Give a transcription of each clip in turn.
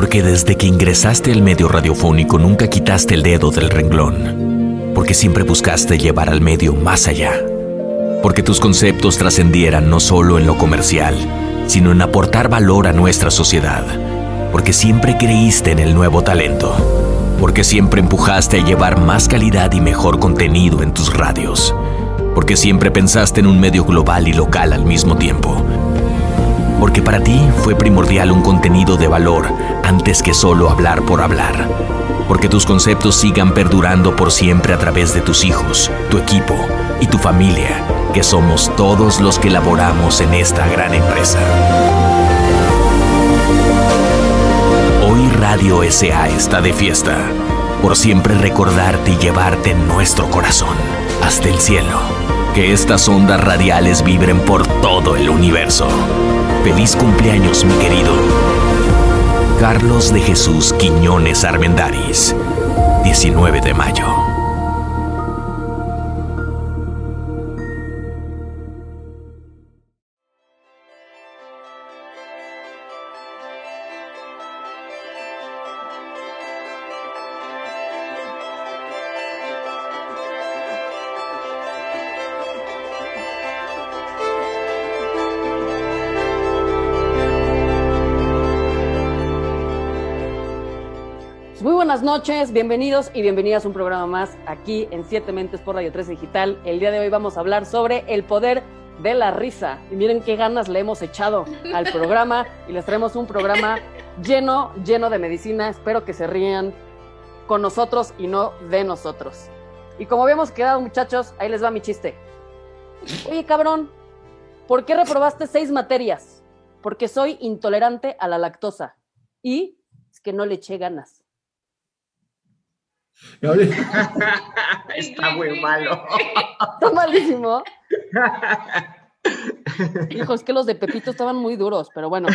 Porque desde que ingresaste al medio radiofónico nunca quitaste el dedo del renglón. Porque siempre buscaste llevar al medio más allá. Porque tus conceptos trascendieran no solo en lo comercial, sino en aportar valor a nuestra sociedad. Porque siempre creíste en el nuevo talento. Porque siempre empujaste a llevar más calidad y mejor contenido en tus radios. Porque siempre pensaste en un medio global y local al mismo tiempo. Porque para ti fue primordial un contenido de valor antes que solo hablar por hablar. Porque tus conceptos sigan perdurando por siempre a través de tus hijos, tu equipo y tu familia, que somos todos los que laboramos en esta gran empresa. Hoy Radio SA está de fiesta, por siempre recordarte y llevarte nuestro corazón, hasta el cielo. Que estas ondas radiales vibren por todo el universo. Feliz cumpleaños, mi querido. Carlos de Jesús Quiñones Armendaris, 19 de mayo. Buenas noches, bienvenidos y bienvenidas a un programa más aquí en Siete Mentes por Radio 3 Digital. El día de hoy vamos a hablar sobre el poder de la risa. Y miren qué ganas le hemos echado al programa y les traemos un programa lleno, lleno de medicina. Espero que se rían con nosotros y no de nosotros. Y como habíamos quedado, muchachos, ahí les va mi chiste. Oye, cabrón, ¿por qué reprobaste seis materias? Porque soy intolerante a la lactosa. Y es que no le eché ganas. Está muy malo. Está malísimo. Hijo, es que los de Pepito estaban muy duros, pero bueno.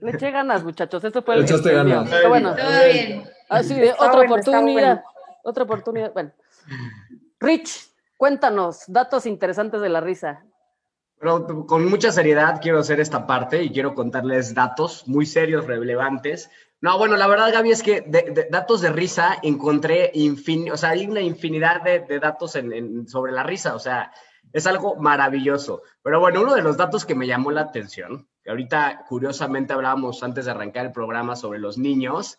Le eché ganas, muchachos. Eso fue Le el. echaste el mío. ganas. Pero bueno, Todo bien. así de Está otra bueno, oportunidad. bueno. Otra oportunidad. Bueno. Rich, cuéntanos datos interesantes de la risa. Pero con mucha seriedad quiero hacer esta parte y quiero contarles datos muy serios, relevantes. No, bueno, la verdad, Gaby, es que de, datos de risa encontré infin, o sea, hay una infinidad de, datos sobre la risa, o sea, es algo maravilloso. Pero bueno, uno de los datos que me llamó la atención, que ahorita curiosamente hablábamos antes de arrancar el programa sobre los niños,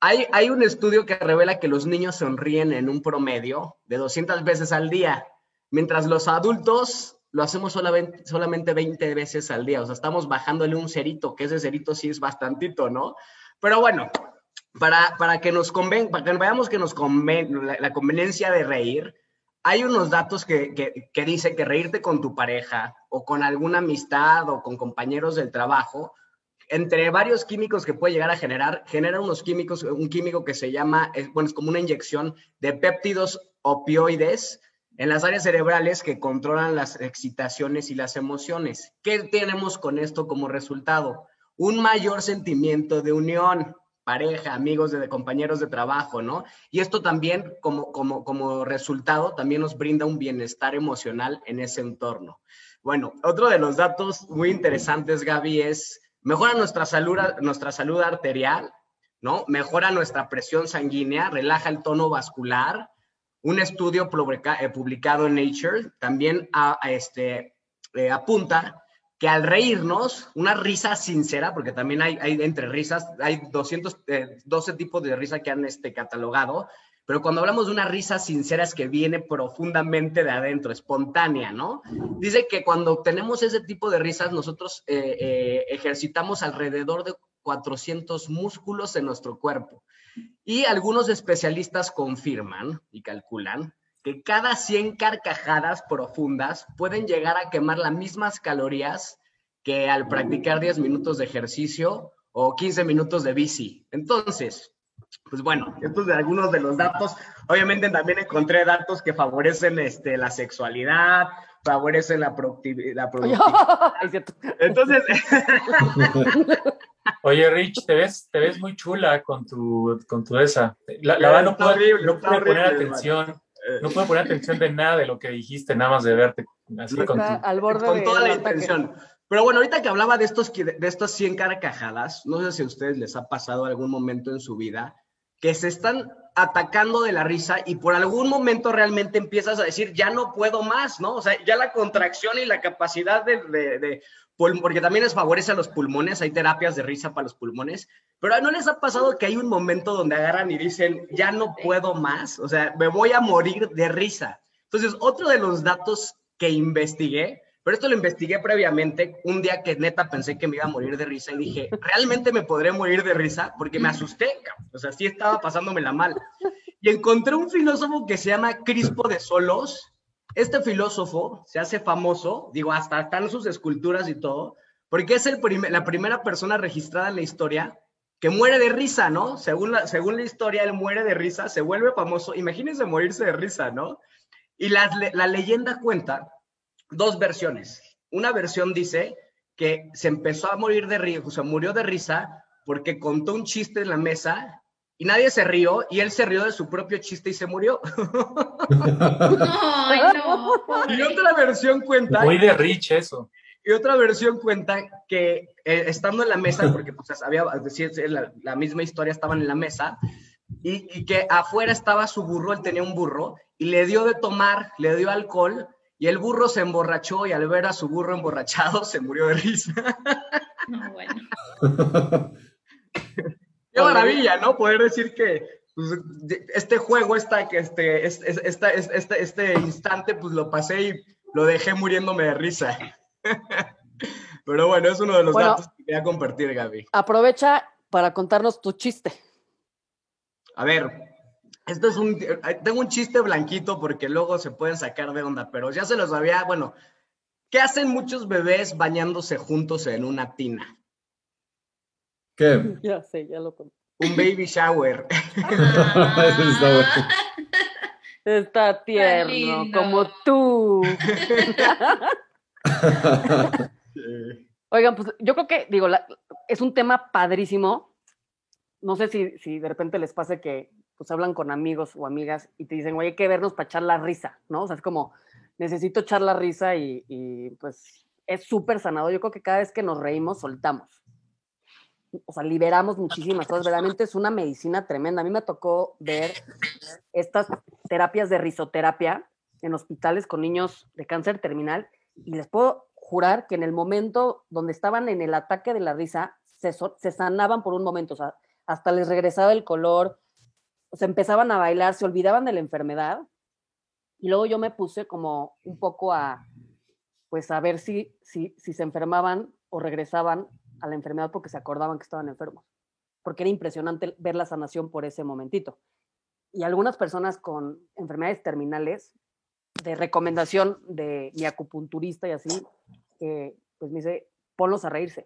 hay, hay un estudio que revela que los niños sonríen en un promedio de 200 veces al día, mientras los adultos lo hacemos solamente, solamente 20 veces al día. O sea, estamos bajándole un cerito, que ese cerito sí es bastantito, ¿no? Pero bueno, para, para que nos conven, para que veamos que nos conven, la, conveniencia de reír, hay unos datos que, que, que dice que reírte con tu pareja o con alguna amistad o con compañeros del trabajo, entre varios químicos que puede llegar a generar, genera unos químicos, un químico que se llama, bueno, es como una inyección de péptidos opioides en las áreas cerebrales que controlan las excitaciones y las emociones. ¿Qué tenemos con esto como resultado? Un mayor sentimiento de unión, pareja, amigos, de, compañeros de trabajo, ¿no? Y esto también, como, como, como resultado, también nos brinda un bienestar emocional en ese entorno. Bueno, otro de los datos muy interesantes, Gaby, es mejora nuestra salud, nuestra salud arterial, ¿no? Mejora nuestra presión sanguínea, relaja el tono vascular. Un estudio eh, publicado en Nature también a, a este, eh, apunta que al reírnos, una risa sincera, porque también hay, entre risas, hay 212 tipos de risa que han este, catalogado, pero cuando hablamos de una risa sincera es que viene profundamente de adentro, espontánea, ¿no? Dice que cuando tenemos ese tipo de risas, nosotros eh, eh, ejercitamos alrededor de 400 músculos en nuestro cuerpo. Y algunos especialistas confirman y calculan que cada 100 carcajadas profundas pueden llegar a quemar las mismas calorías que al practicar 10 minutos de ejercicio o 15 minutos de bici. Entonces, pues bueno, estos de algunos de los datos. Obviamente también encontré datos que favorecen este, la sexualidad, favorecen la, productivi- la productividad. Entonces, Oye, Rich, te ves, te ves muy chula con tu, con tu esa. La, la verdad no pude, horrible, no poner horrible, atención, no pude poner atención de nada de lo que dijiste, nada más de verte así con Está tu... al borde con de toda la ataque. intención. Pero bueno, ahorita que hablaba de, estos, de estas 100 carcajadas, no sé si a ustedes les ha pasado algún momento en su vida que se están atacando de la risa y por algún momento realmente empiezas a decir, ya no puedo más, ¿no? O sea, ya la contracción y la capacidad de, de, porque también les favorece a los pulmones, hay terapias de risa para los pulmones, pero ¿no les ha pasado que hay un momento donde agarran y dicen, ya no puedo más? O sea, me voy a morir de risa. Entonces, otro de los datos que investigué, pero esto lo investigué previamente, un día que neta pensé que me iba a morir de risa y dije, ¿realmente me podré morir de risa? Porque me asusté, o sea, sí estaba pasándomela mal. Y encontré un filósofo que se llama Crispo de Solos. Este filósofo se hace famoso, digo, hasta están sus esculturas y todo, porque es el la primera persona registrada en la historia que muere de risa, ¿no? Según la, según la historia, él muere de risa, se vuelve famoso. Imagínense morirse de risa, ¿no? Y la, la leyenda cuenta dos versiones. Una versión dice que se empezó a morir de risa, o sea, murió de risa porque contó un chiste en la mesa y nadie se rió y él se rió de su propio chiste y se murió. y otra versión cuenta... Muy de Rich eso. Y otra versión cuenta que eh, estando en la mesa, porque pues había, decir, la, la misma historia, estaban en la mesa, y, y, que afuera estaba su burro, él tenía un burro, y le dio de tomar, le dio alcohol, y el burro se emborrachó y al ver a su burro emborrachado se murió de risa. No, bueno. Qué maravilla, ¿no? Poder decir que pues, este juego, esta, este, este, este, este, instante, pues lo pasé y lo dejé muriéndome de risa. Pero bueno, es uno de los datos que quería compartir, Gaby. Aprovecha para contarnos tu chiste. A ver, esto es un, tengo un chiste blanquito porque luego se pueden sacar de onda, pero ya se los había, bueno, ¿qué hacen muchos bebés bañándose juntos en una tina? ¿Qué? Ya sé, ya lo conté. Un baby shower. Está tierno, como tú. Oigan, pues yo creo que, digo, es un tema padrísimo. No sé si, si de repente les pase que pues hablan con amigos o amigas y te dicen, oye, hay que vernos para echar la risa, ¿no? O sea, es como, necesito echar la risa y, pues es súper sanado. Yo creo que cada vez que nos reímos, soltamos. O sea, liberamos muchísimas cosas. Verdaderamente es una medicina tremenda. A mí me tocó ver estas terapias de risoterapia en hospitales con niños de cáncer terminal y les puedo jurar que en el momento donde estaban en el ataque de la risa, se, se sanaban por un momento. O sea, hasta les regresaba el color, o sea, empezaban a bailar, se olvidaban de la enfermedad. Y luego yo me puse como un poco a, pues a ver si, si, si se enfermaban o regresaban a la enfermedad porque se acordaban que estaban enfermos. Porque era impresionante ver la sanación por ese momentito. Y algunas personas con enfermedades terminales, de recomendación de mi acupunturista y así, eh, pues me dice, ponlos a reírse,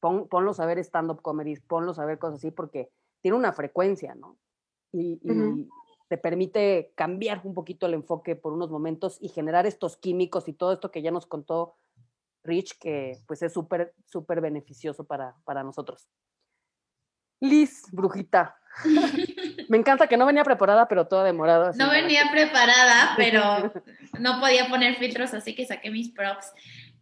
pon, ponlos a ver stand-up comedies, ponlos a ver cosas así, porque tiene una frecuencia, ¿no? y, te permite cambiar un poquito el enfoque por unos momentos y generar estos químicos y todo esto que ya nos contó Rich, que pues es súper, súper beneficioso para, para nosotros. Liz, brujita. Me encanta que no venía preparada, pero toda demorada. No venía preparada, pero no podía poner filtros, así que saqué mis props.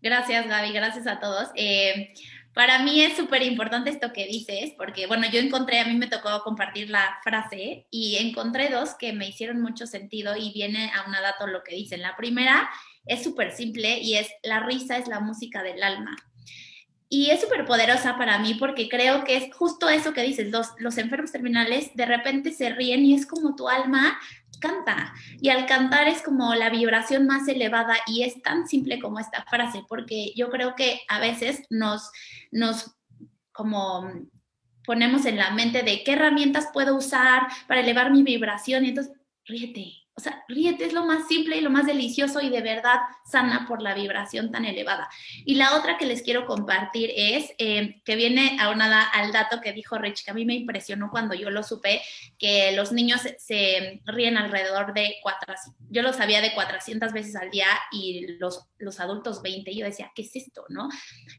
Gracias, Gaby, gracias a todos. Eh, para mí es súper importante esto que dices, porque bueno, yo encontré, a mí me tocó compartir la frase y encontré dos que me hicieron mucho sentido y viene a una dato lo que dicen. La primera es súper simple y es la risa es la música del alma. Y es súper poderosa para mí porque creo que es justo eso que dices, los, los enfermos terminales de repente se ríen y es como tu alma canta. Y al cantar es como la vibración más elevada y es tan simple como esta frase, porque yo creo que a veces nos, nos como ponemos en la mente de qué herramientas puedo usar para elevar mi vibración y entonces ríete, o sea, ríete es lo más simple y lo más delicioso y de verdad sana por la vibración tan elevada. Y la otra que les quiero compartir es eh, que viene aunada al dato que dijo Rich, que a mí me impresionó cuando yo lo supe, que los niños se, ríen alrededor de cuatro, yo lo sabía de 400 veces al día y los, los adultos 20. Y yo decía, ¿qué es esto? ¿No?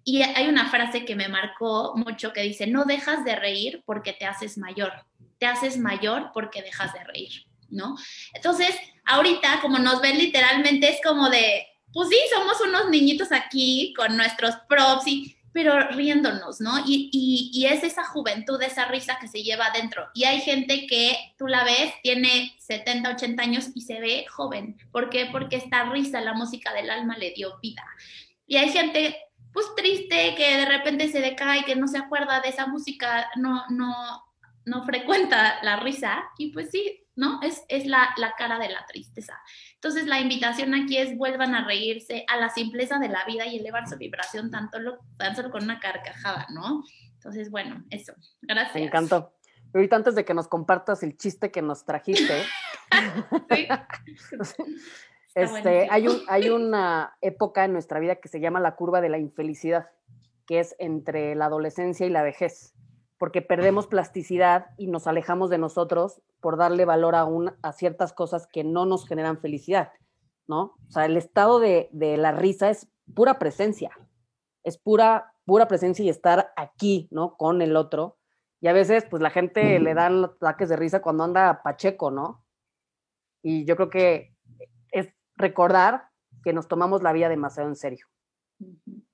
Y hay una frase que me marcó mucho que dice, no dejas de reír porque te haces mayor, te haces mayor porque dejas de reír. ¿No? Entonces, ahorita, como nos ven literalmente, es como de, pues sí, somos unos niñitos aquí con nuestros props y pero riéndonos, ¿no? Y, y, es esa juventud, esa risa que se lleva adentro. Y hay gente que tú la ves, tiene 70, 80 años y se ve joven. ¿Por qué? Porque esta risa, la música del alma le dio vida. Y hay gente, pues triste, que de repente se decae, que no se acuerda de esa música, no, no, no frecuenta la risa. Y pues sí, ¿no? Es, es la, la cara de la tristeza. Entonces la invitación aquí es vuelvan a reírse a la simpleza de la vida y elevar su vibración tanto lo, tan solo con una carcajada, ¿no? Entonces, bueno, eso. Gracias. Me encantó. Ahorita antes de que nos compartas el chiste que nos trajiste, este, hay, un, hay una época en nuestra vida que se llama la curva de la infelicidad, que es entre la adolescencia y la vejez porque perdemos plasticidad y nos alejamos de nosotros por darle valor a, a ciertas cosas que no nos generan felicidad, ¿no? O sea, el estado de, la risa es pura presencia, es pura, pura presencia y estar aquí, ¿no? Con el otro. Y a veces, pues la gente le dan ataques de risa cuando anda pacheco, ¿no? Y yo creo que es recordar que nos tomamos la vida demasiado en serio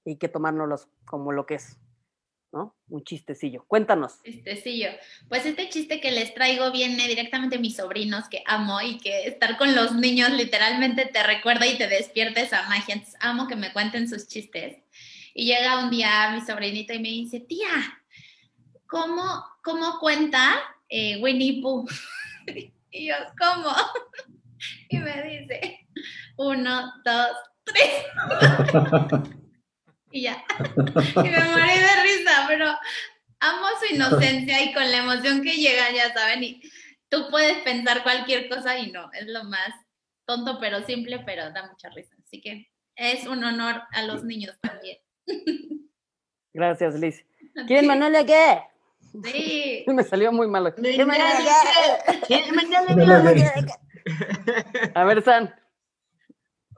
y que tomárnoslo como lo que es. ¿No? Un chistecillo. Cuéntanos. Chistecillo. Pues este chiste que les traigo viene directamente de mis sobrinos que amo y que estar con los niños literalmente te recuerda y te despierta esa magia. Entonces amo que me cuenten sus chistes. Y llega un día mi sobrinito y me dice, tía, ¿cómo, cómo cuenta eh, Winnie Pooh? y yo, ¿cómo? y me dice, uno, dos, tres. y ya. y me morí de risa, pero amo su inocencia y con la emoción que llega, ya saben, y tú puedes pensar cualquier cosa y no, es lo más tonto pero simple, pero da mucha risa. Así que es un honor a los niños también. Gracias, Liz. ¿Quién Manuel qué? Sí. Me salió muy malo. ¿Quién A ver, San.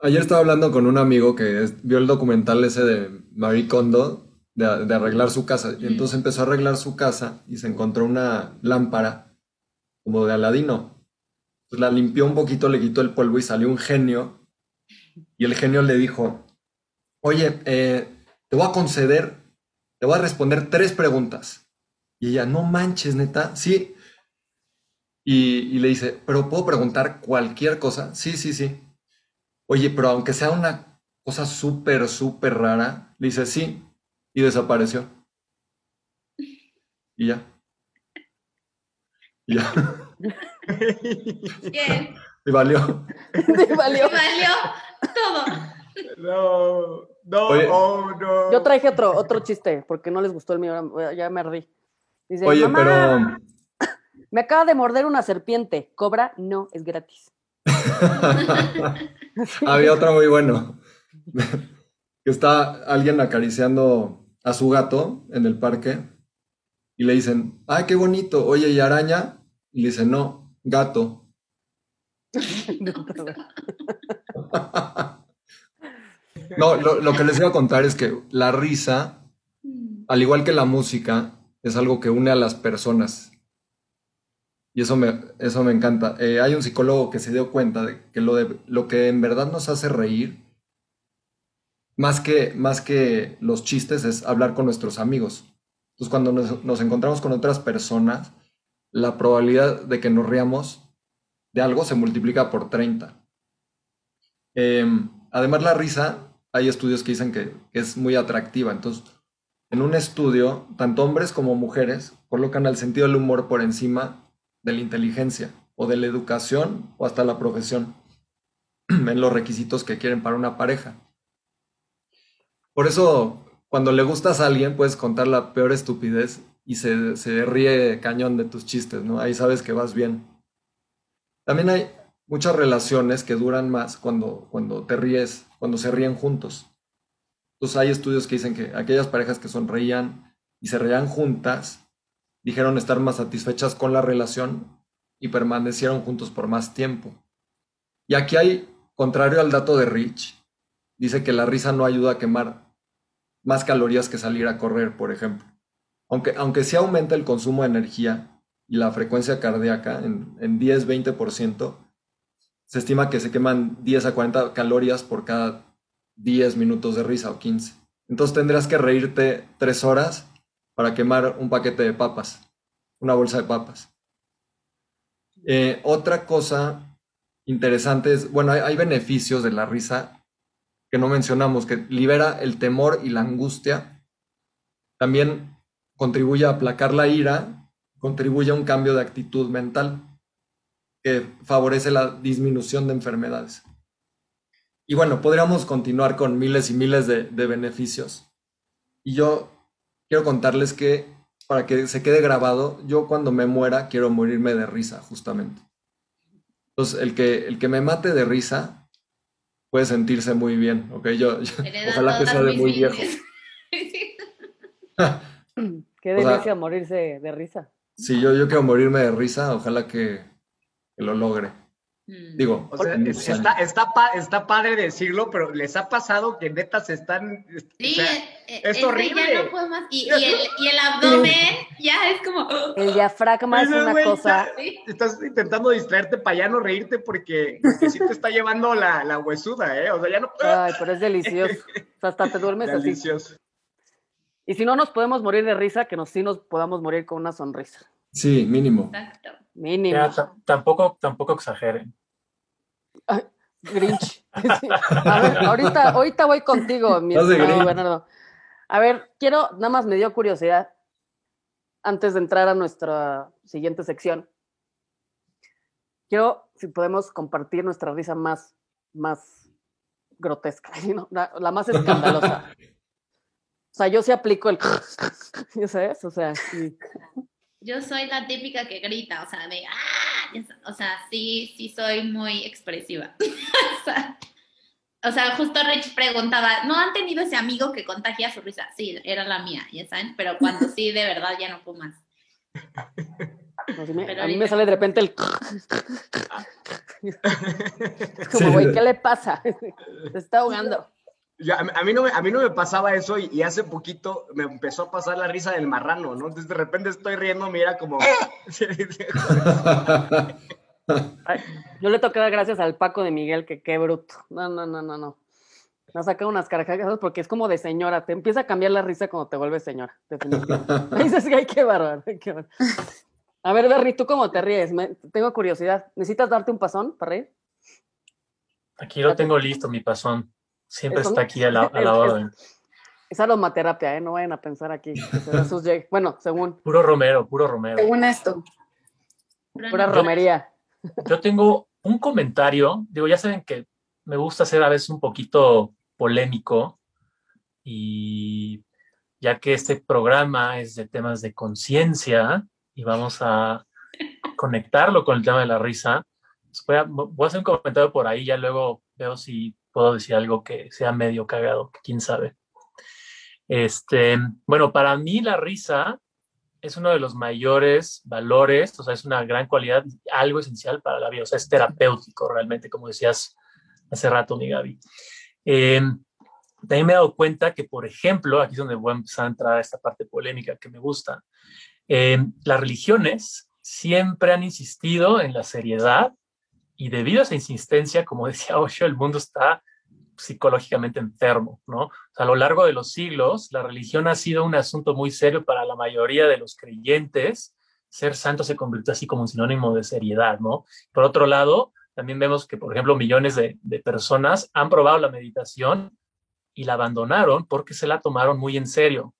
Ayer estaba hablando con un amigo que vio el documental ese de Marie Kondo de, arreglar su casa. Y entonces empezó a arreglar su casa y se encontró una lámpara como de Aladino. Entonces la limpió un poquito, le quitó el polvo y salió un genio. Y el genio le dijo, oye, eh, te voy a conceder, te voy a responder tres preguntas. Y ella, no manches, neta, sí. Y, y le dice, pero ¿puedo preguntar cualquier cosa? Sí, sí, sí. Oye, pero aunque sea una cosa súper, súper rara, dice sí y desapareció. Y ya. Y ya. Bien. Y valió. Y valió. valió todo. No, no, oh, no. Yo traje otro, otro chiste, porque no les gustó el mío, ya me ardí. Dice, Oye, pero... Me acaba de morder una serpiente. ¿Cobra? No, es gratis. Había otro muy bueno. que está alguien acariciando a su gato en el parque y le dicen, ay, qué bonito, oye, ¿y araña? Y le dicen, no, gato. no, lo, lo, que les iba a contar es que la risa, al igual que la música, es algo que une a las personas. Y eso me, eso me encanta. Eh, hay un psicólogo que se dio cuenta de que lo, de, lo que en verdad nos hace reír, más que, más que los chistes, es hablar con nuestros amigos. Entonces, cuando nos, encontramos con otras personas, la probabilidad de que nos riamos de algo se multiplica por 30. Em, además, la risa, hay estudios que dicen que es muy atractiva. Entonces, en un estudio, tanto hombres como mujeres colocan el sentido del humor por encima de la inteligencia o de la educación o hasta la profesión en los requisitos que quieren para una pareja. Por eso, cuando le gustas a alguien, puedes contar la peor estupidez y se, se ríe cañón de tus chistes, ¿no? Ahí sabes que vas bien. También hay muchas relaciones que duran más cuando, cuando te ríes, cuando se ríen juntos. Entonces hay estudios que dicen que aquellas parejas que sonreían y se reían juntas dijeron estar más satisfechas con la relación y permanecieron juntos por más tiempo. Y aquí hay, contrario al dato de Rich, dice que la risa no ayuda a quemar más calorías que salir a correr, por ejemplo. Aunque, aunque sí aumenta el consumo de energía y la frecuencia cardíaca en, en 10-20%, se estima que se queman 10 a 40 calorías por cada 10 minutos de risa o 15. Entonces tendrías que reírte 3 horas para quemar un paquete de papas, una bolsa de papas. Eh, otra cosa interesante es, bueno, hay, beneficios de la risa que no mencionamos, que libera el temor y la angustia. También contribuye a aplacar la ira, contribuye a un cambio de actitud mental que favorece la disminución de enfermedades. Y bueno, podríamos continuar con miles y miles de, de beneficios. Y yo quiero contarles que, para que se quede grabado, yo cuando me muera quiero morirme de risa, justamente. Entonces, el que, el que me mate de risa puede sentirse muy bien, ¿ok? Yo, ojalá que sea de muy viejo. Qué O sea- delicia morirse de risa. Si yo, yo quiero morirme de risa, ojalá que, que lo logre. Mm. Digo, O sea, muchos está, está, pa- está padre decirlo, pero les ha pasado que neta se están. o Sí, sea, eh, eh, es horrible. Ya no puedo más. Y, y el, y el abdomen ya es como. El diafragma es una güey, cosa. Sí. estás intentando distraerte para ya no reírte porque, porque sí te está llevando la, la huesuda, ¿eh? O sea, ya no. Ay, pero es delicioso. O sea, hasta te duermes así. Delicioso. Y si no nos podemos morir de risa, que nos sí nos podamos morir con una sonrisa. Sí, mínimo. Exacto. Mínimo. Ya, ta- tampoco, tampoco exageren. Grinch. Sí. A ver, ahorita, ahorita voy contigo, mi Grinch. Bernardo. A ver, quiero, nada más me dio curiosidad, antes de entrar a nuestra siguiente sección. Quiero, si podemos compartir nuestra risa más, más grotesca, ¿no? la, la más escandalosa. O sea, yo sí aplico el... ¿Ya sabes? O sea, sí. Yo soy la típica que grita, o sea, de ¡ah! O sea, sí, sí soy muy expresiva. o, sea, o sea, justo Rich preguntaba, ¿no han tenido ese amigo que contagia su risa? Sí, era la mía, ya saben, pero cuando sí, de verdad, ya no puedo más. No, me- a mí me sale de repente el... Es como, güey, ¿qué le pasa? Se está ahogando. Ya, a, a mí no me, a mí no me pasaba eso y, y hace poquito me empezó a pasar la risa del marrano, ¿no? Entonces de repente estoy riendo, mira como... Ay, yo le toqué dar gracias al Paco de Miguel, que qué bruto. No, no, no, no, no. Me ha sacado unas carcajadas porque es como de señora. Te empieza a cambiar la risa cuando te vuelves señora. definitivamente. Dices que hay que bárbaro. ay, qué bárbaro. A ver, Berry, ¿tú cómo te ríes? Me- tengo curiosidad. ¿Necesitas darte un pasón para reír? Aquí lo tengo listo, mi pasón. Siempre Eso- está aquí a la, a la orden. Es aromaterapia, ¿eh? No vayan a pensar aquí. que se da sus lleg- Bueno, según. Puro Romero, puro Romero. Según esto. Pura romería. Yo tengo un comentario, digo, ya saben que me gusta ser a veces un poquito polémico y ya que este programa es de temas de conciencia y vamos a conectarlo con el tema de la risa, pues voy, a, voy a hacer un comentario por ahí, ya luego veo si puedo decir algo que sea medio cagado, quién sabe. Este, bueno, para mí la risa es uno de los mayores valores, o sea, es una gran cualidad, algo esencial para la vida, o sea, es terapéutico realmente, como decías hace rato, mi Gaby. Eh, también me he dado cuenta que, por ejemplo, aquí es donde voy a empezar a entrar a esta parte polémica que me gusta, eh, las religiones siempre han insistido en la seriedad y debido a esa insistencia, como decía Osho, el mundo está psicológicamente enfermo, ¿no? A lo largo de los siglos, la religión ha sido un asunto muy serio para la mayoría de los creyentes. Ser santo se convirtió así como un sinónimo de seriedad, ¿no? Por otro lado, también vemos que, por ejemplo, millones de, de personas han probado la meditación y la abandonaron porque se la tomaron muy en serio.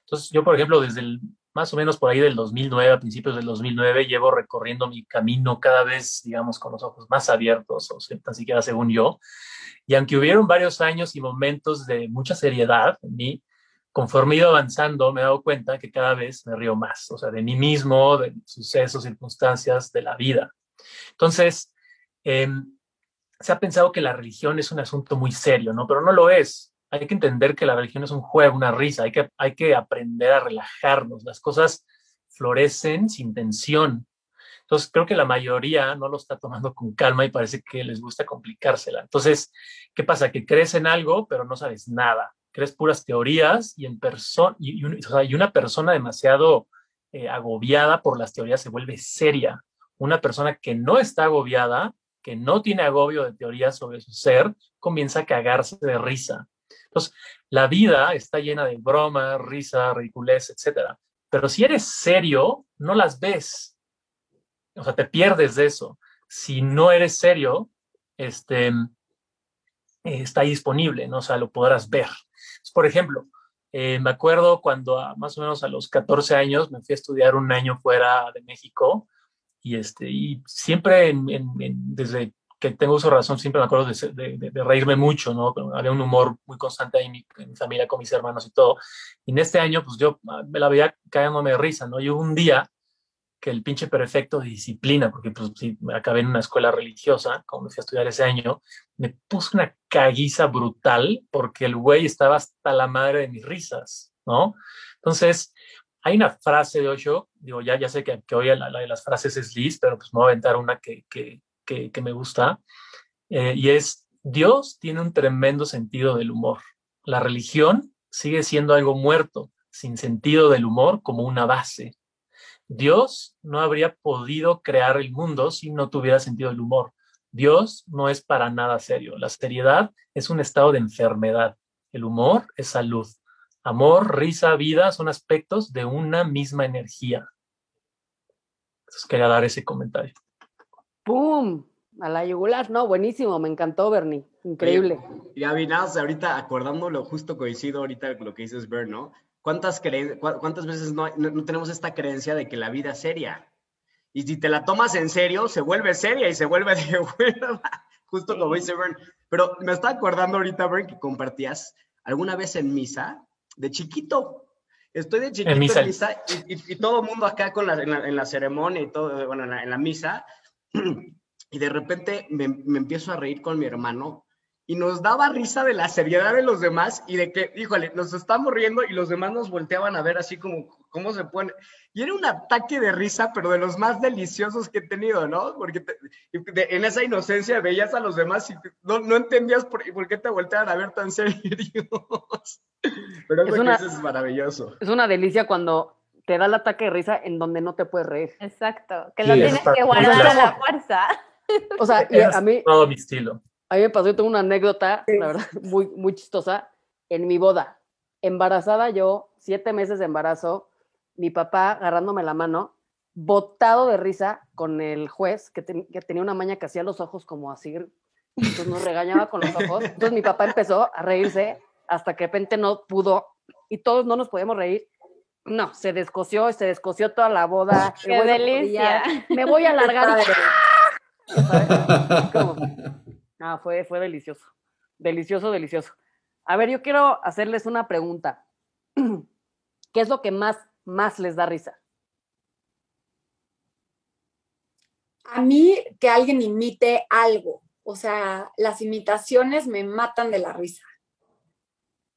Entonces, yo, por ejemplo, desde el, más o menos por ahí del 2009, a principios del 2009, llevo recorriendo mi camino cada vez, digamos, con los ojos más abiertos, o tan siquiera según yo. Y aunque hubieron varios años y momentos de mucha seriedad en mí, conforme ido avanzando, me he dado cuenta que cada vez me río más, o sea, de mí mismo, de sucesos, circunstancias, de la vida. Entonces, eh, se ha pensado que la religión es un asunto muy serio, ¿no? Pero no lo es. Hay que entender que la religión es un juego, una risa, hay que, hay que aprender a relajarnos. Las cosas florecen sin tensión. Entonces, creo que la mayoría no lo está tomando con calma y parece que les gusta complicársela. Entonces, ¿qué pasa? Que crees en algo, pero no sabes nada. Crees puras teorías y, en persona y, una persona demasiado eh, agobiada por las teorías se vuelve seria. Una persona que no está agobiada que no tiene agobio de teoría sobre su ser, comienza a cagarse de risa. Entonces, la vida está llena de broma, risa, ridiculez, etc. Pero si eres serio, no las ves. O sea, te pierdes de eso. Si no eres serio, este, eh, está disponible, ¿no? O sea, lo podrás ver. Por ejemplo, eh, me acuerdo cuando más o menos a los 14 años me fui a estudiar un año fuera de México y, este, y siempre desde que tengo su razón, siempre me acuerdo de, reírme mucho, ¿no? Había un humor muy constante ahí en mi, en mi, familia, con mis hermanos y todo. Y en este año, pues yo ah, me la veía cayéndome de risa, ¿no? Y hubo un día que el pinche perfecto de disciplina, porque pues sí, acabé en una escuela religiosa, como me fui a estudiar ese año, me puse una caguiza brutal porque el güey estaba hasta la madre de mis risas, ¿no? Entonces, hay una frase de Osho, digo, ya, ya sé que, que hoy la, de las frases es Liz, pero pues me voy a aventar una que, que, que, me gusta, eh, y es, Dios tiene un tremendo sentido del humor. La religión sigue siendo algo muerto, sin sentido del humor como una base. Dios no habría podido crear el mundo si no tuviera sentido del humor. Dios no es para nada serio. La seriedad es un estado de enfermedad. El humor es salud. Amor, risa, vida son aspectos de una misma energía. Entonces quería dar ese comentario. ¡Pum! A la yugular, no, buenísimo, me encantó, Bernie, increíble. Y, y ahorita acordándolo, justo coincido ahorita con lo que dices, Bern, ¿no? ¿Cuántas, cuántas veces no, no, tenemos esta creencia de que la vida es seria? Y si te la tomas en serio, se vuelve seria y se vuelve de buena, justo como dice Bern. Pero me está acordando ahorita, Bern, que compartías alguna vez en misa, de chiquito. Estoy de chiquito en misa, y, todo el mundo acá con la, en, la, ceremonia y todo, bueno, en la, misa, y de repente me, me empiezo a reír con mi hermano y nos daba risa de la seriedad de los demás y de que, híjole, nos estamos riendo y los demás nos volteaban a ver así como, ¿cómo se pone? Y era un ataque de risa, pero de los más deliciosos que he tenido, ¿no? Porque en esa inocencia veías a los demás y no, no entendías por, por, qué te volteaban a ver tan serios. pero es, una, es maravilloso. Es una delicia cuando te da el ataque de risa en donde no te puedes reír. Exacto, que lo tienes que guardar a la fuerza. O sea, y a mí... Todo mi estilo a mí me pasó, yo tengo una anécdota, la verdad, muy, muy chistosa, en mi boda. Embarazada yo, siete meses de embarazo, mi papá agarrándome la mano, botado de risa con el juez, que, tenía una maña que hacía los ojos como así, entonces nos regañaba con los ojos. Entonces mi papá empezó a reírse hasta que de repente no pudo y todos no nos podíamos reír. No, se descoció, se descoció toda la boda. ¡Qué delicia! me voy a alargar. Ah, fue, fue delicioso. Delicioso, delicioso. A ver, yo quiero hacerles una pregunta. ¿Qué es lo que más, más les da risa? A mí que alguien imite algo. O sea, las imitaciones me matan de la risa.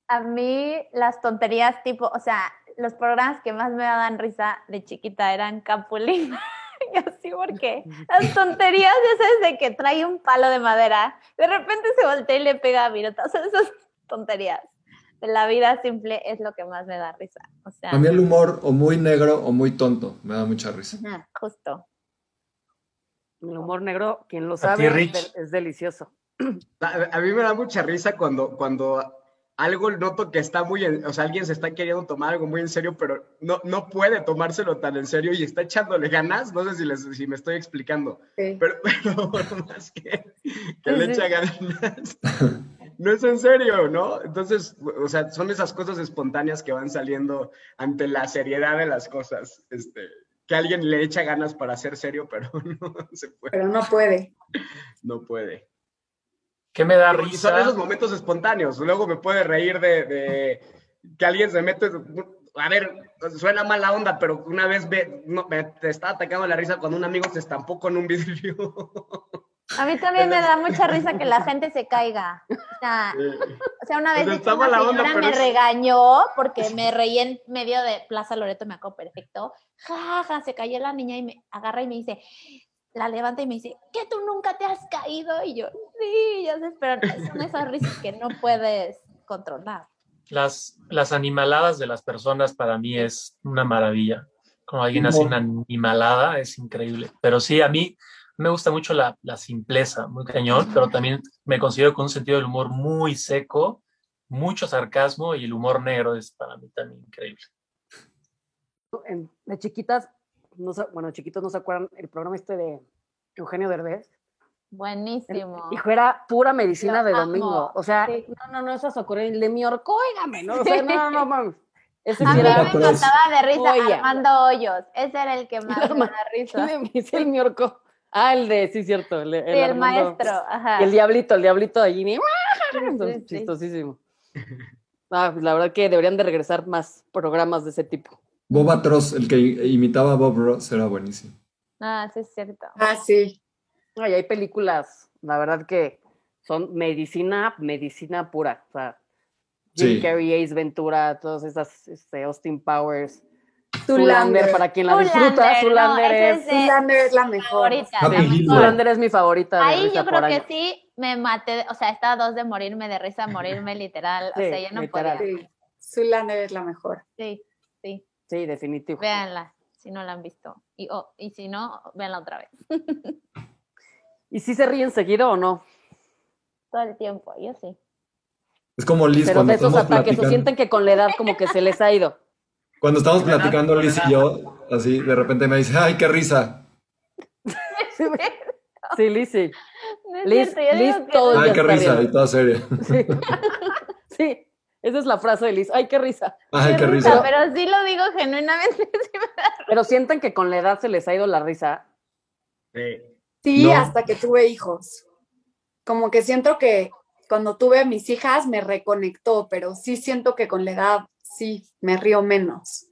A mí las tonterías tipo, o sea, los programas que más me daban risa de chiquita eran Capulina. y así porque las tonterías, ya sabes, de que trae un palo de madera, de repente se voltea y le pega a Mirota, o sea, esas tonterías de la vida simple es lo que más me da risa. O sea, a mí el humor o muy negro o muy tonto me da mucha risa. justo. El humor negro, quien lo sabe, es, delicioso. A, mí me da mucha risa cuando, cuando algo noto que está muy, en, o sea, alguien se está queriendo tomar algo muy en serio, pero no, no puede tomárselo tan en serio y está echándole ganas. No sé si, les, si me estoy explicando, pero, pero más que, que le echa ganas. No es en serio, ¿no? Entonces, o sea, son esas cosas espontáneas que van saliendo ante la seriedad de las cosas. Este, que alguien le echa ganas para ser serio, pero no se puede. Pero no puede. No puede. ¿Qué me da risa? son esos momentos espontáneos. Luego me puede reír de, que alguien se mete. A ver, suena mala onda, pero una vez ve, me te está atacando la risa cuando un amigo se estampó con un vidrio. A mí también me da mucha risa que la gente se caiga. O sea, una vez pues una señora me regañó porque me reí en medio de Plaza Loreto, me acuerdo perfecto. Ja, ja, se cayó la niña y me agarra y me dice, la levanta y me dice, ¿qué tú nunca te has caído? Y yo, sí, ya sé, pero son esas risas que no puedes controlar. Las, las animaladas de las personas para mí es una maravilla. Cuando alguien hace una animalada es increíble. Pero sí, a mí, Me gusta mucho la, la simpleza, muy cañón, pero también me considero con un sentido del humor muy seco, mucho sarcasmo y el humor negro es para mí también increíble. En- de chiquitas, no, bueno, chiquitos no se acuerdan el programa este de Eugenio Derbez. Buenísimo. Hijo, era pura medicina Lo de amo, domingo. O sea, sí. no, no, no, esas ocurren. Le miorcó, óigame, ¿no? O sea, no, no, no. Ese A sí mí era. me mataba de risa Joya. Armando Hoyos. Ese era el que más me da risa. ¿Quién me dice el miorco? Ah, el de, sí, cierto. El, Sí, el maestro. Ajá. Y el diablito, el diablito de Ginny. sí, sí. Chistosísimo. Ah, pues la verdad que deberían de regresar más programas de ese tipo. Bob Atroz, el que imitaba a Bob Ross, era buenísimo. Ah, sí, es cierto. Ah, sí. Ay, hay películas, la verdad que son medicina, medicina pura. O sea, Jim Sí. Carrey, Ace Ventura, todas esas, este, Austin Powers. Zoolander, para quien la disfruta, no, ese es... es es la mejor. Zoolander es mi favorita. Ahí yo creo que año. sí me maté, o sea, estaba dos de morirme de risa, morirme literal, o Sí, sea, yo no literal. podía. Sí. Zoolander es la mejor. Sí, sí, Sí, definitivo. véanla, si no la han visto. Y, oh, y si no, véanla otra vez. ¿Y si se ríen seguido o no? Todo el tiempo, yo sí. Es como Liz Pero cuando de esos ataques, o sienten que con la edad como que se les ha ido. Cuando estamos ¿Verdad? platicando Liz y yo, así de repente me dice, ay, qué risa. Sí, Liz, sí. No Liz- cierto, Liz todo el Ay, qué risa, y toda seria. Sí. Sí, esa es la frase de Liz. Ay, qué risa. Ay, qué qué risa, risa. pero sí lo digo genuinamente. sí me da- Pero sienten que con la edad se les ha ido la risa. Sí. Sí, No. hasta que tuve hijos. Como que siento que cuando tuve a mis hijas me reconectó, pero sí siento que con la edad sí me río menos.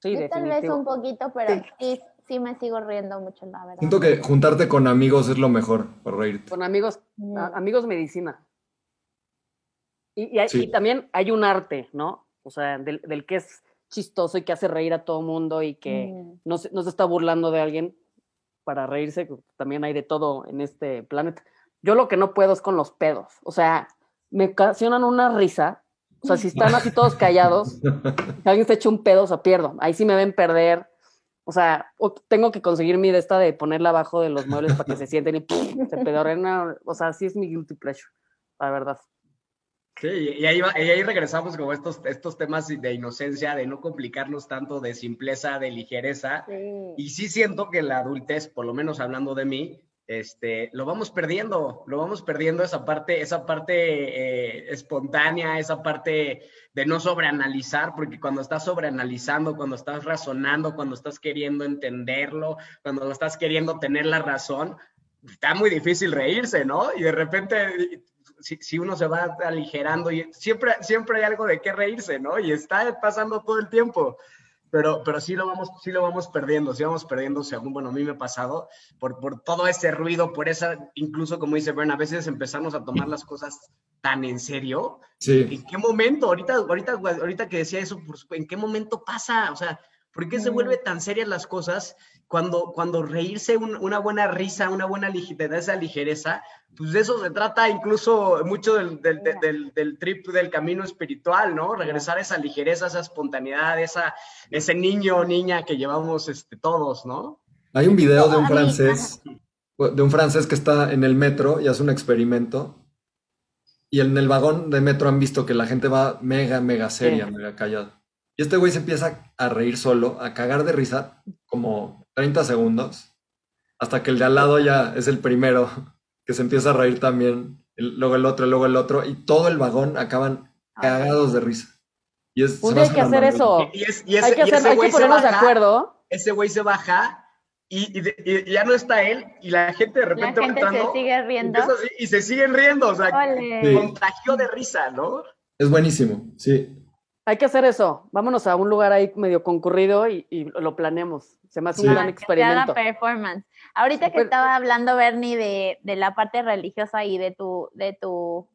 Sí, Yo tal vez un poquito, pero Sí. sí, sí me sigo riendo mucho, la verdad. Siento que juntarte con amigos es lo mejor para reírte. Con amigos, Mm. a- amigos medicina. Y, y hay- Sí. y también hay un arte, ¿no? O sea, del, del que es chistoso y que hace reír a todo mundo y que Mm. no, se, no se está burlando de alguien para reírse. También hay de todo en este planeta. Yo lo que no puedo es con los pedos. O sea, me ocasionan una risa. O sea, si están así todos callados, si alguien se echa un pedo, o sea, pierdo. Ahí sí me ven perder. O sea, o tengo que conseguir mi de esta de ponerla abajo de los muebles para que se sienten y se pedorren. O sea, sí es mi guilty pleasure, la verdad. Sí, y ahí, va- y ahí regresamos como estos, estos temas de inocencia, de no complicarnos tanto, de simpleza, de ligereza. Sí. Y sí siento que la adultez, por lo menos hablando de mí, este, lo vamos perdiendo, lo vamos perdiendo esa parte, esa parte eh, espontánea, esa parte de no sobreanalizar, porque cuando estás sobreanalizando, cuando estás razonando, cuando estás queriendo entenderlo, cuando estás queriendo tener la razón, está muy difícil reírse, ¿no? Y de repente, si, si uno se va aligerando, y siempre, siempre hay algo de qué reírse, ¿no? Y está pasando todo el tiempo pero, pero sí lo vamos, sí lo vamos perdiendo, sí vamos perdiendo, según, bueno, a mí me ha pasado, por, por todo ese ruido, por esa, incluso como dice Bern, a veces empezamos a tomar las cosas tan en serio. Sí. ¿En qué momento? Ahorita, ahorita, ahorita que decía eso, pues, ¿en qué momento pasa? O sea, ¿por qué se Mm. vuelve tan serias las cosas cuando, cuando reírse, un- una buena risa, una buena ligereza, esa ligereza, pues de eso se trata incluso mucho del, del, del- del- del trip del camino espiritual, ¿no? Regresar a esa ligereza, esa espontaneidad, esa, ese niño o niña que llevamos este, todos, ¿no? Hay un video de un francés, de un francés que está en el metro y hace un experimento. Y en el vagón de metro han visto que la gente va mega, mega seria, Sí. mega callada. Y este güey se empieza a reír solo, a cagar de risa, como 30 segundos, hasta que el de al lado ya es el primero que se empieza a reír también, el- luego el otro, luego el otro, y todo el vagón acaban cagados de risa. Y es, se hay que hacer eso. Y, es- y ese, Hay que, y hacer, ese hay que ponernos de acuerdo. Ese güey se baja y, y y ya no está él y la gente de La repente va gente entrando se sigue riendo. así, y se siguen riendo, o sea. Sí. contagió de risa, ¿no? Es buenísimo, sí. Hay que hacer eso. Vámonos a un lugar ahí medio concurrido y, y lo planeamos. Se me hace Sí. un gran Ah, que experimento. performance. Ahorita que estaba hablando, Bernie, de, de la parte religiosa y de tu, de tu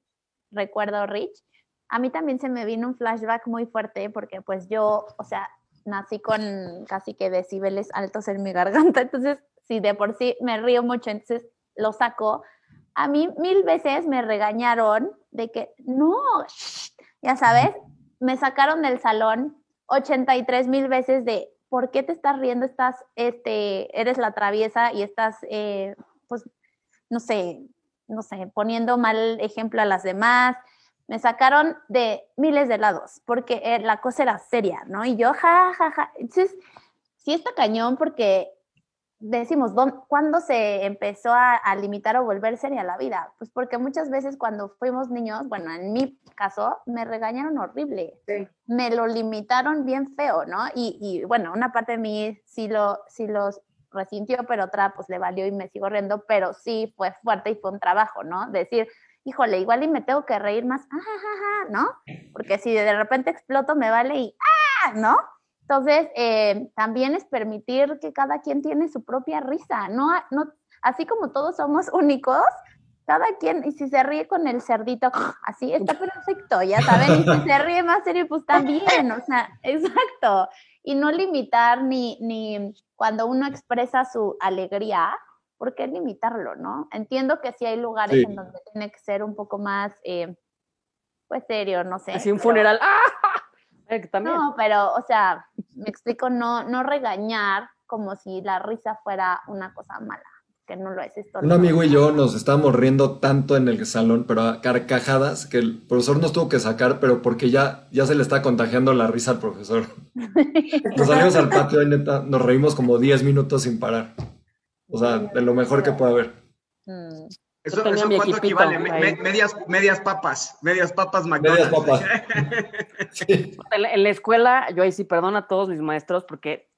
recuerdo, Rich, a mí también se me vino un flashback muy fuerte porque pues yo, o sea, nací con casi que decibeles altos en mi garganta, entonces si de por sí me río mucho, entonces lo saco. A mí mil veces me regañaron de que, no, shh", ya sabes, me sacaron del salón 83 mil veces de ¿por qué te estás riendo? Estás, este, eres la traviesa y estás, eh, pues, no sé, no sé, poniendo mal ejemplo a las demás. Me sacaron de miles de lados porque eh, la cosa era seria, ¿no? Y yo, ja, ja, ja. Entonces, sí está cañón porque decimos, ¿cuándo se empezó a, limitar o volver seria la vida? Pues porque muchas veces cuando fuimos niños, bueno, en mi caso, me regañaron horrible. Me lo limitaron bien feo, ¿no? Y, bueno, una parte de mí sí lo, sí los resintió, pero otra pues le valió y me sigo riendo, pero sí fue fuerte y fue un trabajo, ¿no? Decir, híjole, igual y me tengo que reír más, ¿no? Porque si de repente exploto me vale y ¡ah! ¿no? Entonces, eh, también es permitir que cada quien tiene su propia risa, ¿no? no así como todos somos únicos, cada quien, y si se ríe con el cerdito, así está perfecto, ya saben, y si se ríe más serio, pues también, o sea, exacto. Y no limitar ni, ni cuando uno expresa su alegría, ¿por qué limitarlo, no? Entiendo que sí hay lugares en donde tiene que ser un poco más, eh, pues serio, no sé. Así un funeral, ¡ah! No, pero, o sea, me explico, no, no regañar como si la risa fuera una cosa mala, que no lo es esto. Un amigo y yo nos estábamos riendo tanto en el salón, pero a carcajadas, que el profesor nos tuvo que sacar, pero porque ya, ya se le está contagiando la risa al profesor. nos salimos al patio y neta, nos reímos como 10 minutos sin parar. O sea, de lo mejor que puede haber. Mm. Eso, eso cuánto equivale, medias, medias papas, medias papas McDonald's. Medias papas. en, la escuela, yo ahí sí perdono a todos mis maestros porque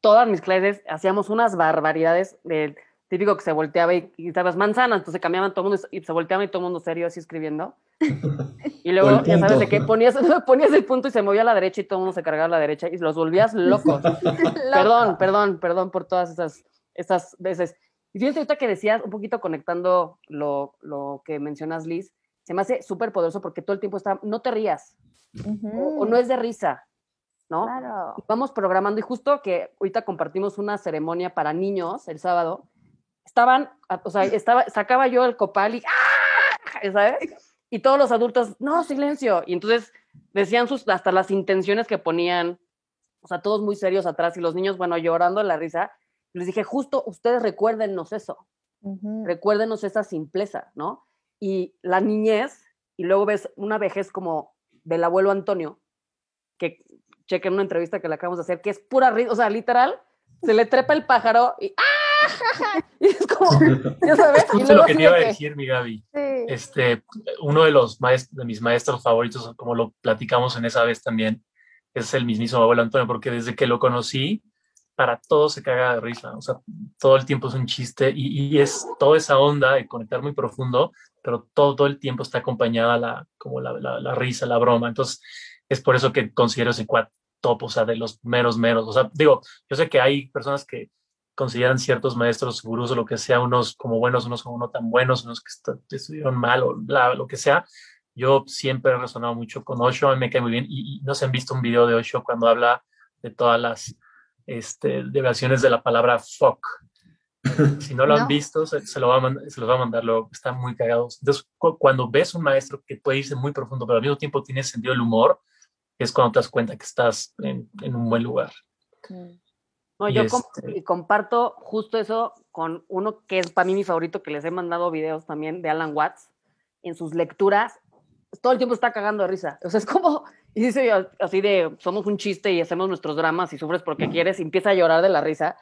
todas mis clases hacíamos unas barbaridades del típico que se volteaba y, sabes manzanas, entonces cambiaban todo el mundo y se volteaba y todo el mundo serio así escribiendo. Y luego, ya sabes de qué, ponías, ponías el punto y se movía a la derecha y todo el mundo se cargaba a la derecha y los volvías locos. perdón, perdón, perdón por todas esas, esas veces. Y fíjate ahorita que decías, un poquito conectando lo, lo que mencionas, Liz, se me hace súper poderoso porque todo el tiempo está, no te rías, o, no es de risa, ¿no? Claro. Vamos programando, y justo que ahorita compartimos una ceremonia para niños el sábado, estaban, o sea, estaba, sacaba yo el copal y, ¡ah! ¿sabes? Y todos los adultos, no, silencio. Y entonces decían sus, hasta las intenciones que ponían, o sea, todos muy serios atrás y los niños, bueno, llorando la risa. Les dije, justo ustedes recuérdenos eso, recuérdenos esa simpleza, ¿no? Y la niñez, y luego ves una vejez como del abuelo Antonio, que chequen una entrevista que le acabamos de hacer, que es pura risa, o sea, literal, se le trepa el pájaro y ¡ah! Y es como, ya sabes. Justo lo que te iba a decir, mi Gaby. Este, uno de los maestros, de mis maestros favoritos, como lo platicamos en esa vez también, es el mismísimo abuelo Antonio, porque desde que lo conocí, para todo se caga de risa, o sea, todo el tiempo es un chiste y, es toda esa onda de conectar muy profundo, pero todo, el tiempo está acompañada la, como la, risa, la broma. Entonces, es por eso que considero ese cuat top, o sea, de los meros meros. O sea, digo, yo sé que hay personas que consideran ciertos maestros gurús o lo que sea, unos como buenos, unos como no tan buenos, unos que estuvieron mal o lo que sea. Yo siempre he resonado mucho con Osho, a me cae muy bien y, y no se han visto un video de Osho cuando habla de todas las este, derivaciones de la palabra fuck. Si no lo han visto, se, lo va a se los va a mandar, lo, están muy cagados. Entonces, cuando ves un maestro que puede irse muy profundo, pero al mismo tiempo tiene sentido del humor, es cuando te das cuenta que estás en, en un buen lugar. No, yo este comparto justo eso con uno que es para mí mi favorito, que les he mandado videos también de Alan Watts en sus lecturas. Todo el tiempo está cagando de risa. O sea, es como, y dice así de, somos un chiste y hacemos nuestros dramas y sufres porque quieres y empieza a llorar de la risa.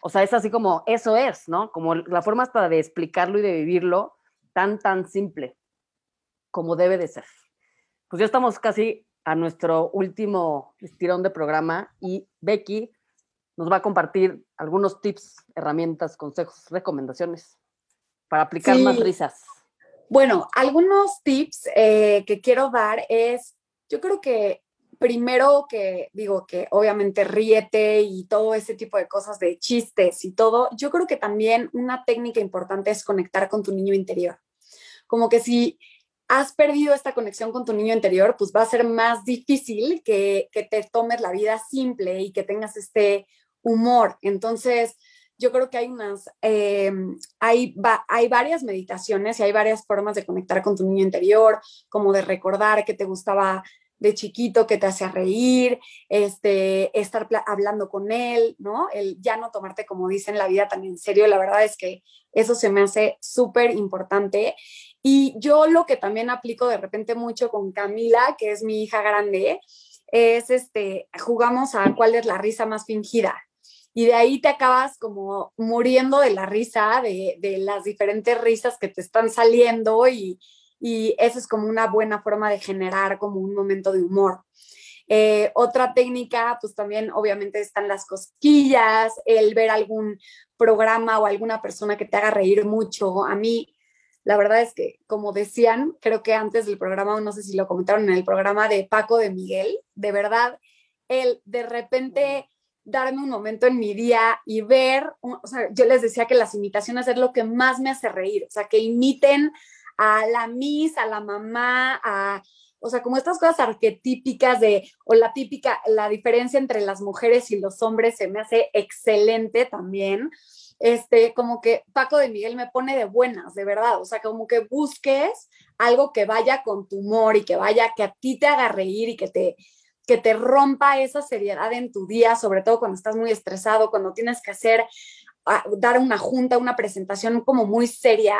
O sea, es así como, eso es, ¿no? Como la forma hasta de explicarlo y de vivirlo tan, tan simple como debe de ser. Pues ya estamos casi a nuestro último estirón de programa y Becky nos va a compartir algunos tips, herramientas, consejos, recomendaciones para aplicar más risas. Bueno, algunos tips eh, que quiero dar es yo creo que primero que digo que obviamente ríete y todo ese tipo de cosas de chistes y todo, yo creo que también una técnica importante es conectar con tu niño interior. Como que si has perdido esta conexión con tu niño interior, pues va a ser más difícil que, que te tomes la vida simple y que tengas este humor. Entonces, yo creo que hay unas, eh, hay, hay varias meditaciones y hay varias formas de conectar con tu niño interior, como de recordar que te gustaba de chiquito que te hacía reír, este, estar hablando con él, ¿no? El ya no tomarte, como dicen, la vida tan en serio. La verdad es que eso se me hace súper importante. Y yo lo que también aplico de repente mucho con Camila, que es mi hija grande, es este, jugamos a cuál es la risa más fingida. Y de ahí te acabas como muriendo de la risa, de, de las diferentes risas que te están saliendo y, y eso es como una buena forma de generar como un momento de humor. Eh, otra técnica, pues también obviamente están las cosquillas, el ver algún programa o alguna persona que te haga reír mucho. A mí, la verdad es que, como decían, creo que antes del programa, no sé si lo comentaron en el programa de Paco de Miguel, de verdad, el de repente darme un momento en mi día y ver, o sea, yo les decía que las imitaciones es lo que más me hace reír, o sea, que imiten a la Miss, a la mamá, a, o sea, como estas cosas arquetípicas de, o la típica, la diferencia entre las mujeres y los hombres se me hace excelente también. Este, como que Paco de Miguel me pone de buenas, de verdad. O sea, como que busques algo que vaya con tu humor y que vaya, que a ti te haga reír y que te, que te rompa esa seriedad en tu día, sobre todo cuando estás muy estresado, cuando tienes que hacer, ah, dar una junta, una presentación como muy seria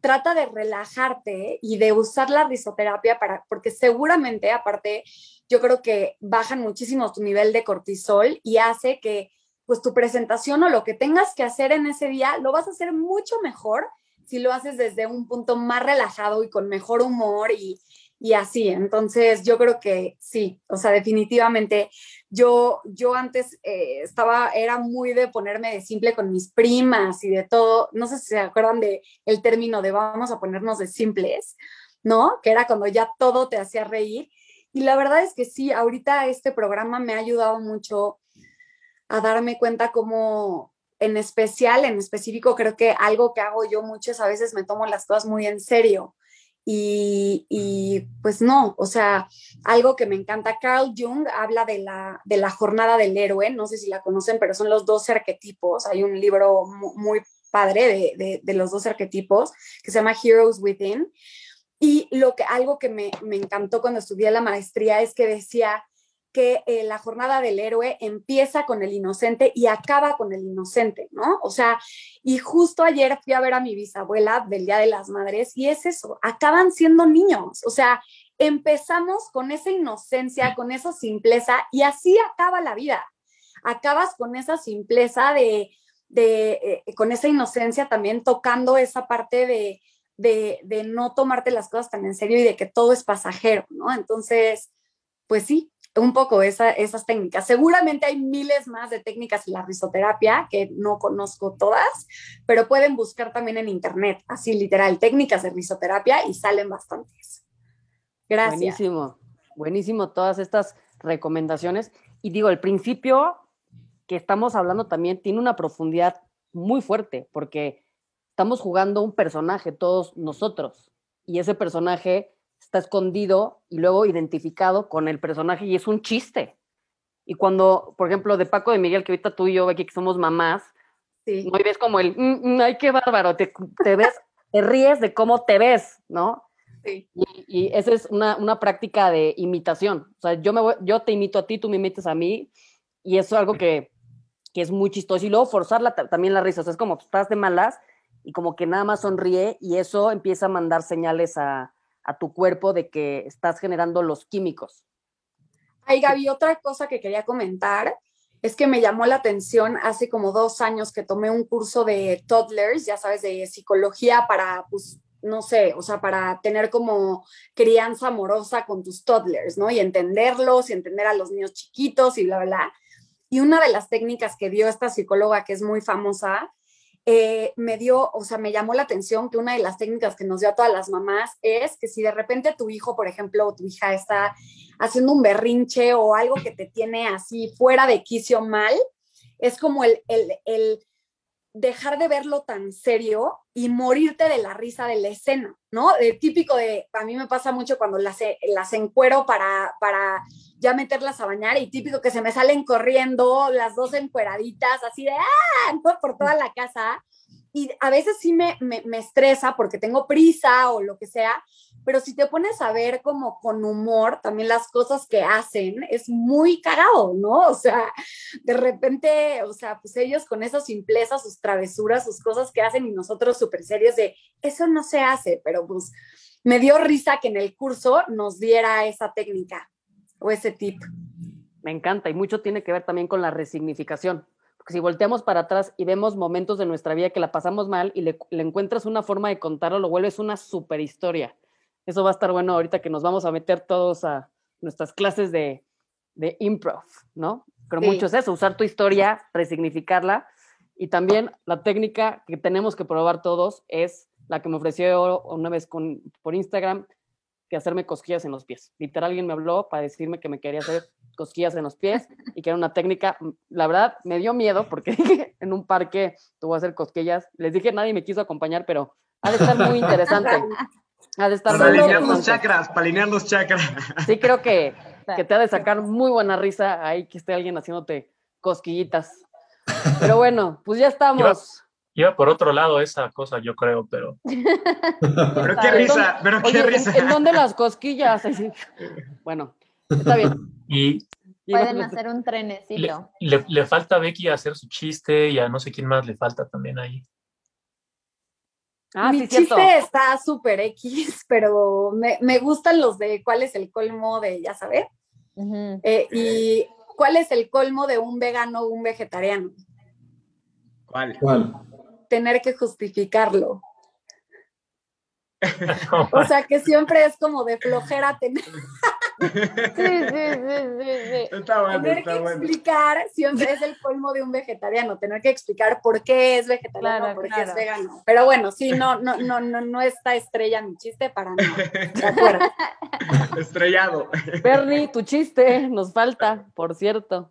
trata de relajarte y de usar la risoterapia para, porque seguramente, aparte, yo creo que bajan muchísimo tu nivel de cortisol y hace que pues tu presentación o lo que tengas que hacer en ese día lo vas a hacer mucho mejor si lo haces desde un punto más relajado y con mejor humor y, y así. Entonces, yo creo que sí, o sea, definitivamente yo, yo antes eh, estaba, era muy de ponerme de simple con mis primas y de todo. No sé si se acuerdan de el término de vamos a ponernos de simples, ¿no? Que era cuando ya todo te hacía reír. Y la verdad es que sí, ahorita este programa me ha ayudado mucho a darme cuenta cómo, en especial, en específico, creo que algo que hago yo muchas a veces me tomo las cosas muy en serio. Y, pues no, o sea, algo que me encanta, Carl Jung habla de la, de la jornada del héroe, no sé si la conocen, pero son los dos arquetipos, hay un libro muy, padre de, de, los dos arquetipos que se llama Heroes Within. Y lo que, algo que me, me encantó cuando estudié la maestría es que decía, que eh, la jornada del héroe empieza con el inocente y acaba con el inocente, ¿no? O sea, y justo ayer fui a ver a mi bisabuela del Día de las Madres y es eso, acaban siendo niños, o sea, empezamos con esa inocencia, con esa simpleza y así acaba la vida. Acabas con esa simpleza de, de eh, con esa inocencia también tocando esa parte de, de, de no tomarte las cosas tan en serio y de que todo es pasajero, ¿no? Entonces, pues sí, un poco esas técnicas. Seguramente hay miles más de técnicas en la risoterapia que no conozco todas, pero pueden buscar también en internet, así literal, técnicas de risoterapia y salen bastantes. Gracias. Buenísimo, buenísimo todas estas recomendaciones. Y digo, el principio que estamos hablando también tiene una profundidad muy fuerte, porque estamos jugando un personaje todos nosotros, y ese personaje está escondido y luego identificado con el personaje y es un chiste. Y cuando, por ejemplo, de Paco de Miguel, que ahorita tú y yo aquí que somos mamás, sí. ¿no? y ves como el, mm, mm, ay, qué bárbaro, te, te ves, te ríes de cómo te ves, ¿no? Sí. Y, y esa es una, una, práctica de imitación. O sea, yo, me voy, yo te imito a ti, tú me imites a mí, y eso es algo que, que es muy chistoso. Y luego forzar la, también la risa, o sea, es como estás de malas y como que nada más sonríe y eso empieza a mandar señales a, a tu cuerpo de que estás generando los químicos. Ay, Gaby, otra cosa que quería comentar es que me llamó la atención hace como dos años que tomé un curso de toddlers, ya sabes, de psicología para, pues, no sé, o sea, para tener como crianza amorosa con tus toddlers, ¿no? Y entenderlos y entender a los niños chiquitos y bla, bla, bla. Y una de las técnicas que dio esta psicóloga, que es muy famosa, eh, me dio, o sea, me llamó la atención que una de las técnicas que nos dio a todas las mamás es que si de repente tu hijo, por ejemplo, o tu hija está haciendo un berrinche o algo que te tiene así fuera de quicio mal, es como el, el, el dejar de verlo tan serio y morirte de la risa de la escena, ¿no? El típico de, a mí me pasa mucho cuando las, las encuero para, para ya meterlas a bañar y típico que se me salen corriendo las dos encueraditas, así de, ¡ah! por toda la casa. Y a veces sí me, me, me estresa porque tengo prisa o lo que sea, pero si te pones a ver como con humor también las cosas que hacen, es muy cagado, ¿no? O sea, de repente, o sea, pues ellos con esa simpleza, sus travesuras, sus cosas que hacen y nosotros súper serios de, eso no se hace, pero pues me dio risa que en el curso nos diera esa técnica o ese tip. Me encanta y mucho tiene que ver también con la resignificación. Porque si volteamos para atrás y vemos momentos de nuestra vida que la pasamos mal y le, encuentras una forma de contarlo, lo vuelves una super historia. Eso va a estar bueno ahorita que nos vamos a meter todos a nuestras clases de, de improv, ¿no? Pero Sí. mucho es eso, usar tu historia, resignificarla. Y también la técnica que tenemos que probar todos es la que me ofreció una vez con, por Instagram, que hacerme cosquillas en los pies. Literal, alguien me habló para decirme que me quería hacer cosquillas en los pies y que era una técnica, la verdad, me dio miedo porque dije, en un parque te voy a hacer cosquillas. Les dije, nadie me quiso acompañar, pero ha de estar muy interesante. Ha de estar Para alinear los chakras, para alinear los chakras. Sí, creo que, que te ha de sacar muy buena risa ahí que esté alguien haciéndote cosquillitas. Pero bueno, pues ya estamos. Iba por otro lado esa cosa, yo creo, pero Pero qué ¿En risa, dónde- pero qué Oye, ¿en- risa. ¿en, dónde las cosquillas? Bueno, está bien. y Pueden hacer un le, trenecito. le- le falta a Becky hacer su chiste y a no sé quién más le falta también ahí. Ah, Mi sí, cierto. chiste está súper X, pero me, me gustan los de cuál es el colmo de, ya sabes. Eh, y cuál es el colmo de un vegano o un vegetariano. ¿Cuál? ¿Cuál? Tener que justificarlo. O sea, que siempre es como de flojera tener, Sí, sí, sí, sí, sí. Está bueno, tener que bueno. explicar, siempre es el colmo de un vegetariano, tener que explicar por qué es vegetariano, Claro, por qué claro. es vegano. Pero bueno, sí, no, no, no, no, no está estrella mi chiste para nada. De acuerdo. Estrellado. Bernie, tu chiste nos falta, por cierto.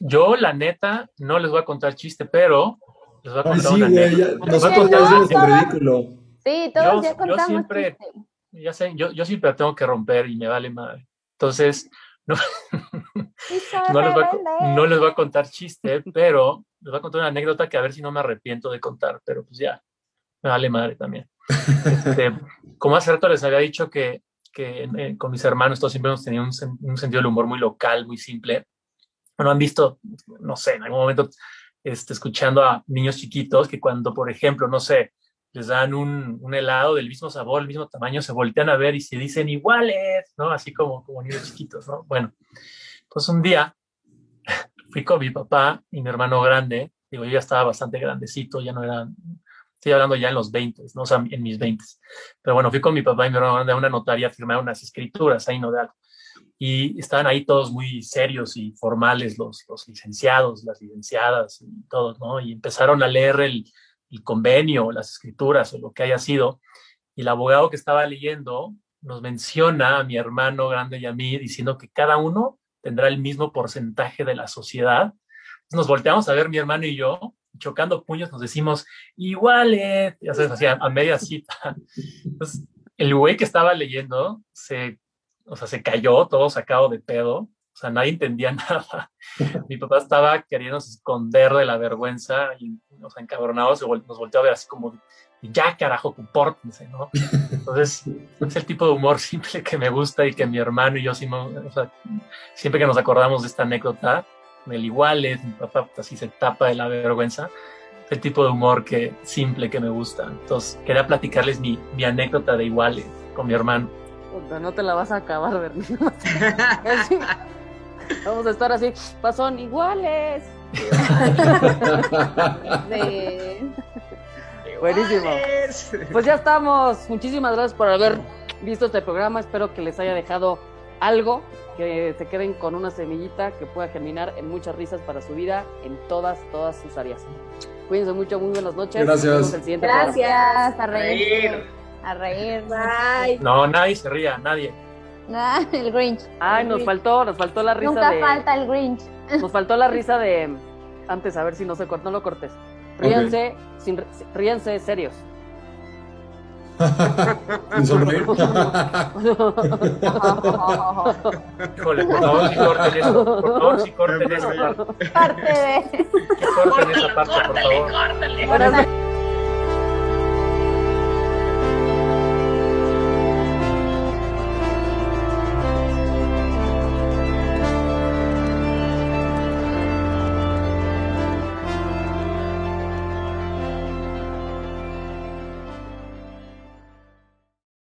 Yo, la neta, no les voy a contar chiste, pero les voy a Ay, contar sí, una güey, anécdota. ya- Les voy a contar una ridículo. Sí, todos Yo- ya yo contamos siempre- chiste. Ya sé, yo, yo siempre la tengo que romper y me vale madre. Entonces, no, no, les voy a, co- no les voy a contar chiste, pero les voy a contar una anécdota que a ver si no me arrepiento de contar, pero pues ya, me vale madre también. Este, como hace rato les había dicho que, que eh, con mis hermanos todos siempre hemos tenido un, un sentido del humor muy local, muy simple. Bueno, han visto, no sé, en algún momento este, escuchando a niños chiquitos que cuando, por ejemplo, no sé, les dan un, helado del mismo sabor, el mismo tamaño, se voltean a ver y se dicen iguales, ¿no? Así como, como niños chiquitos, ¿no? Bueno, pues un día fui con mi papá y mi hermano grande, digo, yo ya estaba bastante grandecito, ya no era, estoy hablando ya en los 20, ¿no? O en mis 20. Pero bueno, fui con mi papá y mi hermano grande a una notaría a firmar unas escrituras ahí, ¿no? De algo. Y estaban ahí todos muy serios y formales, los, los licenciados, las licenciadas y todos, ¿no? Y empezaron a leer el, el convenio, las escrituras o lo que haya sido. Y el abogado que estaba leyendo nos menciona a mi hermano grande y a mí diciendo que cada uno tendrá el mismo porcentaje de la sociedad. Nos volteamos a ver mi hermano y yo, chocando puños, nos decimos iguales, ya sabes, así a, a media cita. Entonces, el güey que estaba leyendo se, o sea, se cayó todo sacado de pedo, o sea, nadie entendía nada. Mi papá estaba queriendo esconder de la vergüenza y, o sea, encabronado, se vol- nos volteó a ver así como, ya carajo, compórtense, ¿no? Entonces, es el tipo de humor simple que me gusta y que mi hermano y yo, sí o sea, siempre que nos acordamos de esta anécdota, del iguales, mi papá pues, así se tapa de la vergüenza, es el tipo de humor que simple que me gusta. Entonces, quería platicarles mi, mi anécdota de iguales con mi hermano. Puta, no te la vas a acabar, Bernie. Vamos a estar así, pasón iguales. Buenísimo. Pues ya estamos. Muchísimas gracias por haber visto este programa. Espero que les haya dejado algo, que se queden con una semillita que pueda germinar en muchas risas para su vida en todas, todas sus áreas. Cuídense mucho, muy buenas noches. Gracias. Nos vemos el siguiente programa. Gracias, a reír. Reír. A reír. Bye. No, nadie se ría, nadie. Ah, el Grinch. Ay, El nos Grinch. faltó, nos faltó la risa Nunca de. falta el Grinch. Nos faltó la risa de. Antes, a ver si no se cortó, no lo cortes. Ríanse, sin, ríanse serios. Sin sonreír. Híjole, por favor, si corten eso. Por favor, si corten esa parte. Parte de. Que corten esa parte, por favor. Bueno,